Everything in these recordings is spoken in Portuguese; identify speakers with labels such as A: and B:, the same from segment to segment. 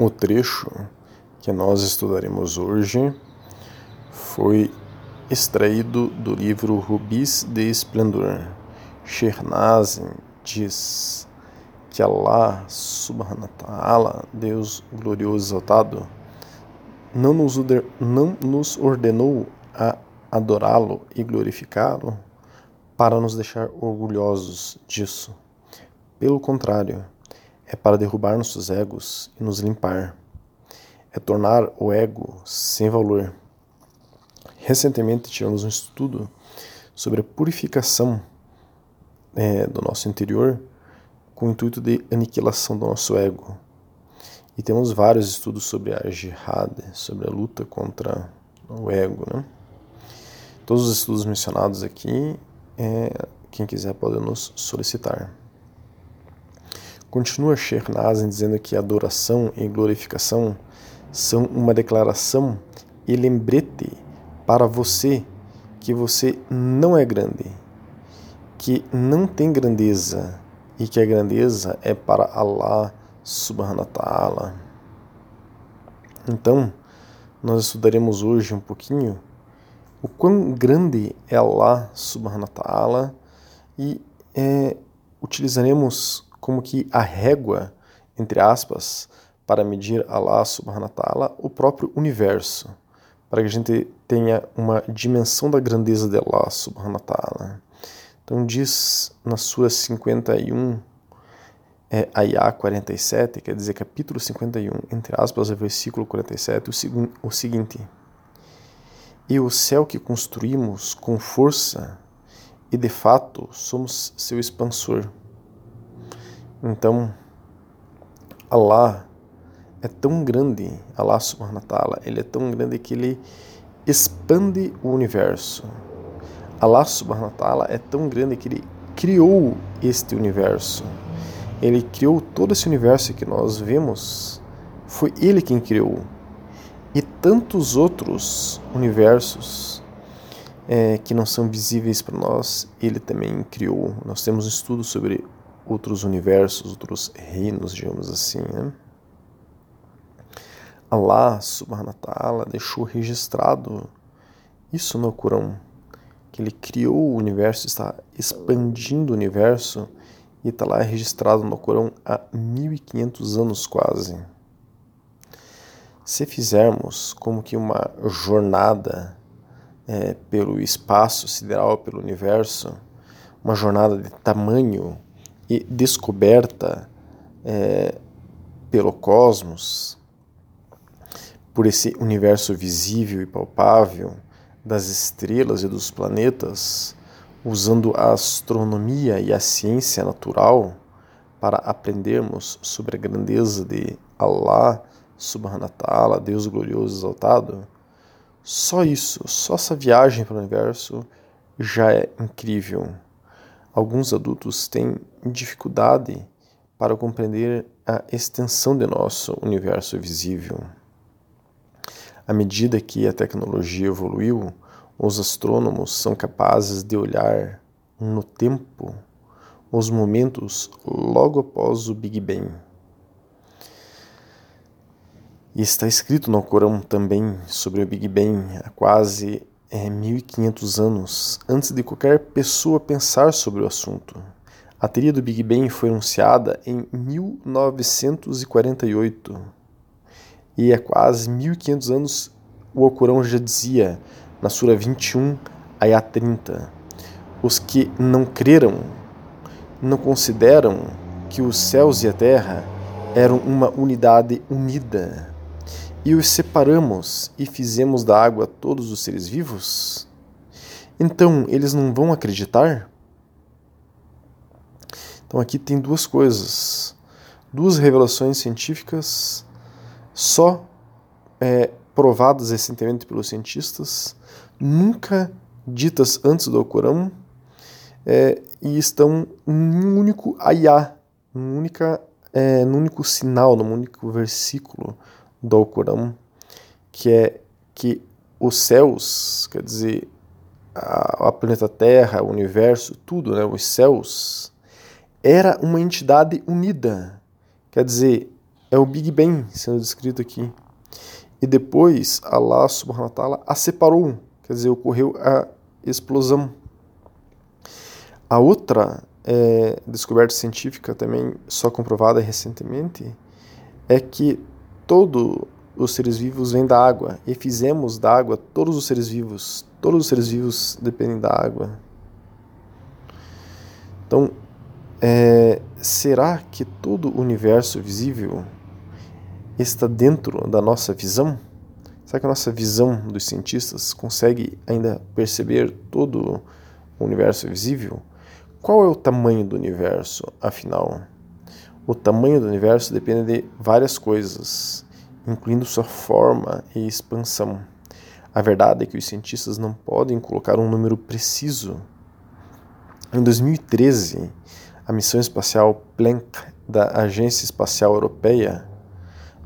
A: O trecho que nós estudaremos hoje foi extraído do livro Rubis de Esplendor. Shernazin diz que Allah subhanahu wa ta'ala, Deus glorioso exaltado, não nos, não nos ordenou a adorá-lo e glorificá-lo para nos deixar orgulhosos disso. Pelo contrário, é para derrubar nossos egos e nos limpar. É tornar o ego sem valor. Recentemente tivemos um estudo sobre a purificação é, do nosso interior com o intuito de aniquilação do nosso ego. E temos vários estudos sobre a jihad, sobre a luta contra o ego. Né? Todos os estudos mencionados aqui, é, quem quiser pode nos solicitar. Continua Nazim dizendo que adoração e glorificação são uma declaração e lembrete para você que você não é grande, que não tem grandeza e que a grandeza é para Allah subhanahu wa ta'ala. Então, nós estudaremos hoje um pouquinho o quão grande é Allah subhanahu wa ta'ala e é, utilizaremos como que a régua, entre aspas, para medir Allah subhanahu wa ta'ala, o próprio universo, para que a gente tenha uma dimensão da grandeza de Allah subhanahu wa ta'ala. Então diz na sura 51, é, Ayah 47, quer dizer capítulo 51, entre aspas, versículo 47, o, o seguinte: E o céu que construímos com força, e de fato somos seu expansor. Então, Allah é tão grande, Allah subhanahu wa ta'ala, ele é tão grande que ele expande o universo. Allah subhanahu wa ta'ala é tão grande que ele criou este universo. Ele criou todo esse universo que nós vemos. Foi ele quem criou. E tantos outros universos é, que não são visíveis para nós, ele também criou. Nós temos um estudo sobre outros universos, outros reinos, digamos assim. Né? Allah subhanahu wa ta'ala deixou registrado isso no Corão, que ele criou o universo, está expandindo o universo e está lá registrado no Corão há 1500 anos quase. Se fizermos como que uma jornada é, pelo espaço sideral, pelo universo, uma jornada de tamanho e descoberta é, pelo cosmos, por esse universo visível e palpável das estrelas e dos planetas, usando a astronomia e a ciência natural para aprendermos sobre a grandeza de Allah subhanahu ta'ala, Deus glorioso e exaltado, só isso, só essa viagem para o universo já é incrível. Alguns adultos têm dificuldade para compreender a extensão de nosso universo visível. À medida que a tecnologia evoluiu, os astrônomos são capazes de olhar no tempo os momentos logo após o Big Bang. E está escrito no Corão também sobre o Big Bang há quase é, 1500 anos antes de qualquer pessoa pensar sobre o assunto. A teoria do Big Bang foi anunciada em 1948 e há quase 1500 anos o Alcorão já dizia na Sura 21, Ayah 30, os que não creram não consideram que os céus e a terra eram uma unidade unida e os separamos e fizemos da água todos os seres vivos? Então eles não vão acreditar? Então aqui tem duas coisas, duas revelações científicas só é, provadas recentemente pelos cientistas, nunca ditas antes do Alcorão é, e estão num único ayah, num, única, é, num único sinal, num único versículo do Alcorão, que é que os céus, quer dizer, a, a planeta Terra, o universo, tudo, né, os céus, era uma entidade unida. Quer dizer, é o Big Bang sendo descrito aqui. E depois Allah subhanahu wa ta'ala a separou, quer dizer, ocorreu a explosão. A outra é, descoberta científica também só comprovada recentemente é que todos os seres vivos vêm da água e fizemos da água todos os seres vivos. Todos os seres vivos dependem da água. Então, é, será que todo o universo visível está dentro da nossa visão? Será que a nossa visão dos cientistas consegue ainda perceber todo o universo visível? Qual é o tamanho do universo, afinal? O tamanho do universo depende de várias coisas, incluindo sua forma e expansão. A verdade é que os cientistas não podem colocar um número preciso. Em 2013, a missão espacial Planck da Agência Espacial Europeia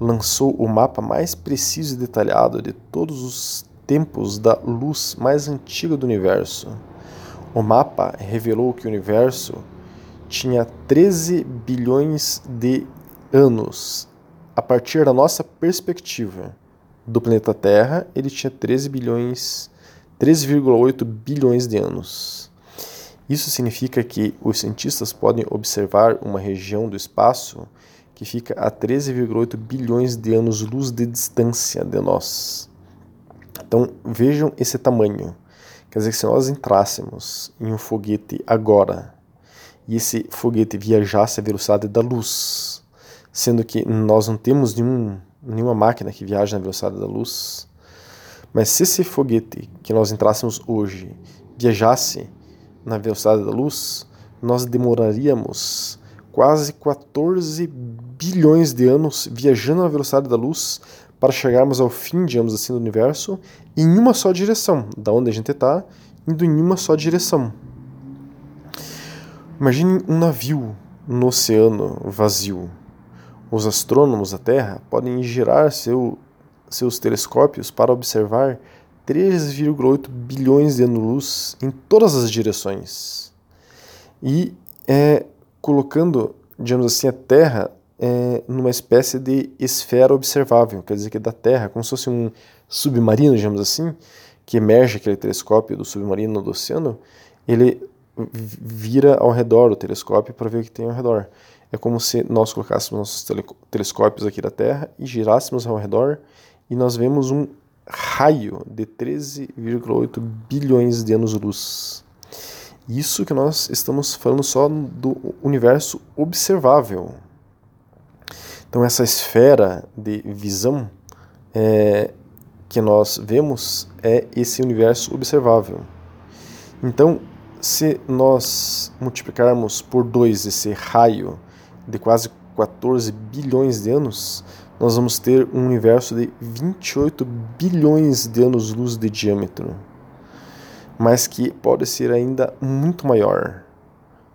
A: lançou o mapa mais preciso e detalhado de todos os tempos da luz mais antiga do universo. O mapa revelou que o universo tinha 13 bilhões de anos. A partir da nossa perspectiva do planeta Terra, ele tinha 13 bilhões, 13,8 bilhões de anos. Isso significa que os cientistas podem observar uma região do espaço que fica a 13,8 bilhões de anos-luz de distância de nós. Então vejam esse tamanho. Quer dizer que se nós entrássemos em um foguete agora e esse foguete viajasse à velocidade da luz, sendo que nós não temos nenhum, nenhuma máquina que viaje na velocidade da luz, mas se esse foguete que nós entrássemos hoje viajasse na velocidade da luz, nós demoraríamos quase 14 bilhões de anos viajando na velocidade da luz para chegarmos ao fim, digamos assim, do universo em uma só direção, da onde a gente está, indo em uma só direção. Imagine um navio no oceano vazio. Os astrônomos da Terra podem girar seu, seus telescópios para observar 3,8 bilhões de anos-luz em todas as direções. E é, colocando, digamos assim, a Terra é, numa espécie de esfera observável, quer dizer que da Terra, como se fosse um submarino, digamos assim, que emerge aquele telescópio do submarino do oceano, ele vira ao redor do telescópio para ver o que tem ao redor. É como se nós colocássemos nossos telescópios aqui da Terra e girássemos ao redor e nós vemos um raio de 13,8 bilhões de anos-luz. Isso que nós estamos falando só do universo observável. Então, essa esfera de visão é, que nós vemos é esse universo observável. Então, se nós multiplicarmos por 2 esse raio de quase 14 bilhões de anos, nós vamos ter um universo de 28 bilhões de anos-luz de diâmetro mas que pode ser ainda muito maior.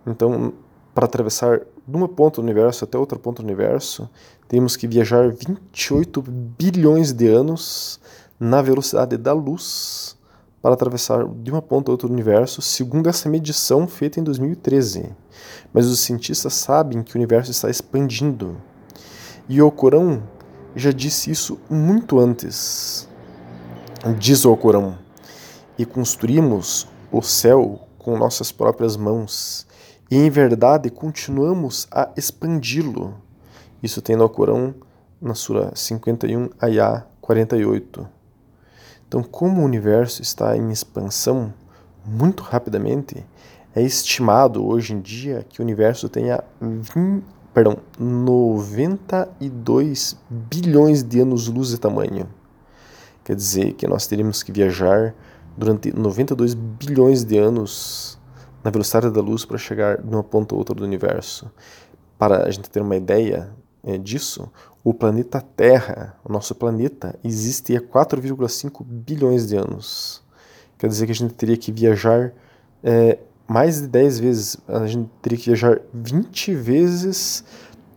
A: Então, para atravessar de uma ponta do universo até outra ponta do universo, temos que viajar 28 bilhões de anos na velocidade da luz para atravessar de uma ponta a outra do universo, segundo essa medição feita em 2013. Mas os cientistas sabem que o universo está expandindo. E o Alcorão já disse isso muito antes. Diz o Alcorão: e construímos o céu com nossas próprias mãos, e em verdade continuamos a expandi-lo. Isso tem no Corão, na Sura 51, Ayah 48. Então, como o universo está em expansão muito rapidamente, é estimado hoje em dia que o universo tenha 20, perdão, 92 bilhões de anos-luz de tamanho. Quer dizer que nós teríamos que viajar durante 92 bilhões de anos na velocidade da luz para chegar de uma ponta a outra do universo. Para a gente ter uma ideia disso, o planeta Terra, o nosso planeta, existe há 4,5 bilhões de anos. Quer dizer que a gente teria que viajar é, mais de 10 vezes, a gente teria que viajar 20 vezes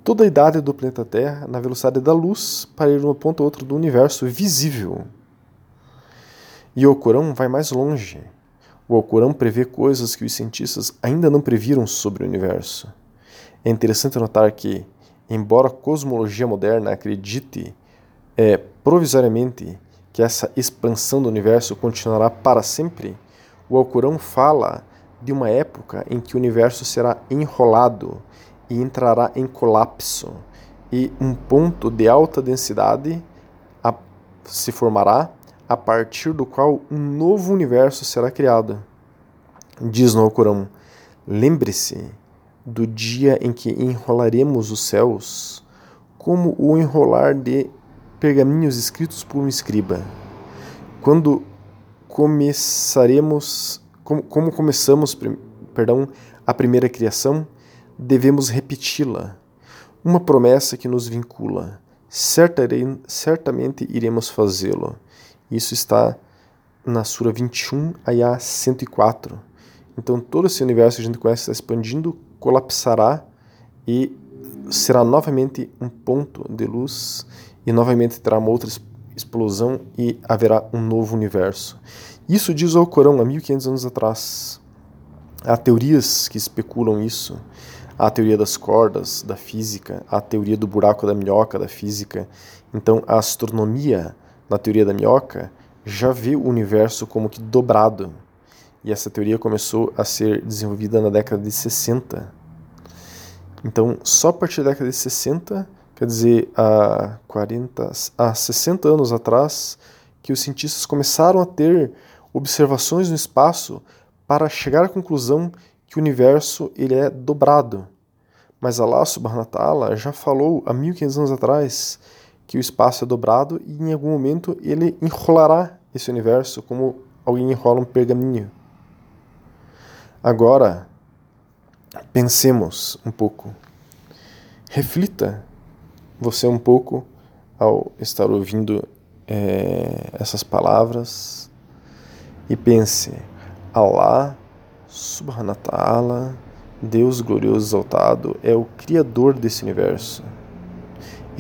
A: toda a idade do planeta Terra na velocidade da luz para ir de uma ponta a outra do universo visível. E o Alcorão vai mais longe. O Alcorão prevê coisas que os cientistas ainda não previram sobre o universo. É interessante notar que embora a cosmologia moderna acredite é, provisoriamente que essa expansão do universo continuará para sempre, o Alcorão fala de uma época em que o universo será enrolado e entrará em colapso, e um ponto de alta densidade se formará a partir do qual um novo universo será criado. Diz no Alcorão: Lembre-se do dia em que enrolaremos os céus, como o enrolar de pergaminhos escritos por um escriba. Quando começaremos, como, como começamos, perdão, a primeira criação, devemos repeti-la. Uma promessa que nos vincula. certamente iremos fazê-lo. Isso está na Sura 21, Ayah 104. Então todo esse universo que a gente conhece está expandindo, colapsará e será novamente um ponto de luz e novamente terá uma outra explosão e haverá um novo universo. Isso diz o Alcorão há 1500 anos atrás. Há teorias que especulam isso. Há a teoria das cordas, da física, há a teoria do buraco da minhoca, da física. Então, a astronomia na teoria da minhoca, já vê o universo como que dobrado. E essa teoria começou a ser desenvolvida na década de 60. Então, só a partir da década de 60, quer dizer, há 40, há 60 anos atrás, que os cientistas começaram a ter observações no espaço para chegar à conclusão que o universo ele é dobrado. Mas Allah subhanahu já falou há 1500 anos atrás que o espaço é dobrado e em algum momento ele enrolará esse universo como alguém enrola um pergaminho. Agora, pensemos um pouco. Reflita você um pouco ao estar ouvindo é, essas palavras e pense: Allah subhanahu ta'ala, Deus glorioso exaltado, é o Criador desse universo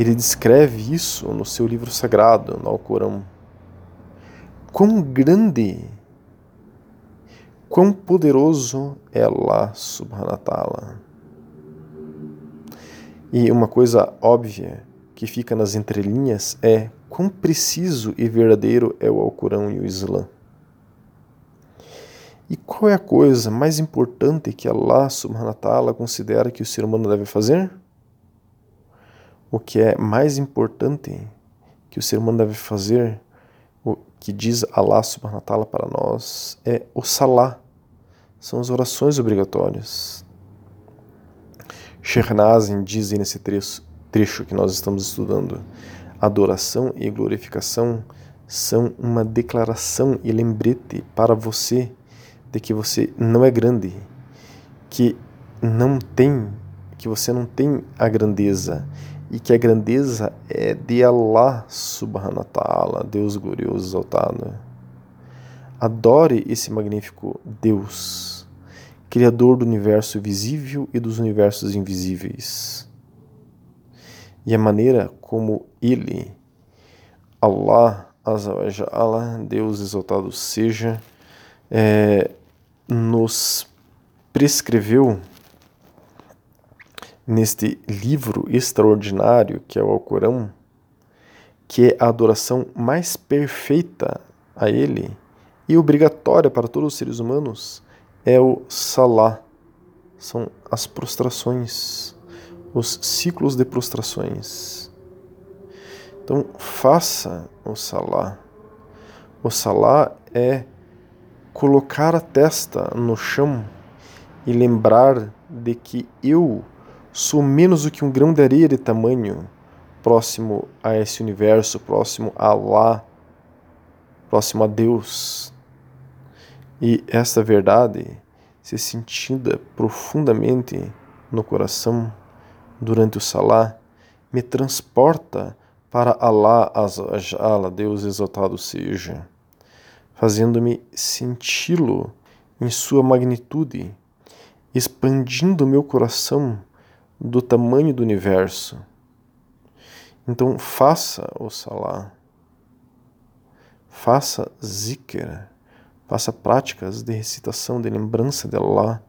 A: ele descreve isso no seu livro sagrado, no Alcorão. Quão grande, quão poderoso é Allah ta'ala. E uma coisa óbvia que fica nas entrelinhas é quão preciso e verdadeiro é o Alcorão e o Islã. E qual é a coisa mais importante que Allah ta'ala considera que o ser humano deve fazer? o que é mais importante que o ser humano deve fazer, o que diz Allah subhanahu wa ta'ala para nós, é o salá, são as orações obrigatórias. Sheikh diz nesse trecho, trecho que nós estamos estudando, adoração e glorificação são uma declaração e lembrete para você de que você não é grande, que não tem, que você não tem a grandeza e que a grandeza é de Allah subhanahu wa ta'ala, Deus glorioso exaltado. Adore esse magnífico Deus, Criador do universo visível e dos universos invisíveis. E a maneira como Ele, Allah, Allah, Deus exaltado seja, é, nos prescreveu neste livro extraordinário que é o Alcorão, que é a adoração mais perfeita a Ele e obrigatória para todos os seres humanos, é o Salah. São as prostrações, os ciclos de prostrações. Então, faça o Salah. O Salah é colocar a testa no chão e lembrar de que eu Sou menos do que um grão de areia de tamanho, próximo a esse universo, próximo a Allah, próximo a Deus. E esta verdade, se sentida profundamente no coração durante o Salah, me transporta para Allah Azajala, Deus exaltado seja, fazendo-me senti-lo em sua magnitude, expandindo meu coração do tamanho do universo. Então faça o salá, faça zikr, faça práticas de recitação de lembrança de Allah,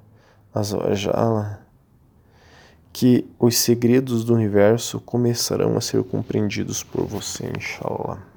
A: Azawajala, que os segredos do universo começarão a ser compreendidos por você, inshallah.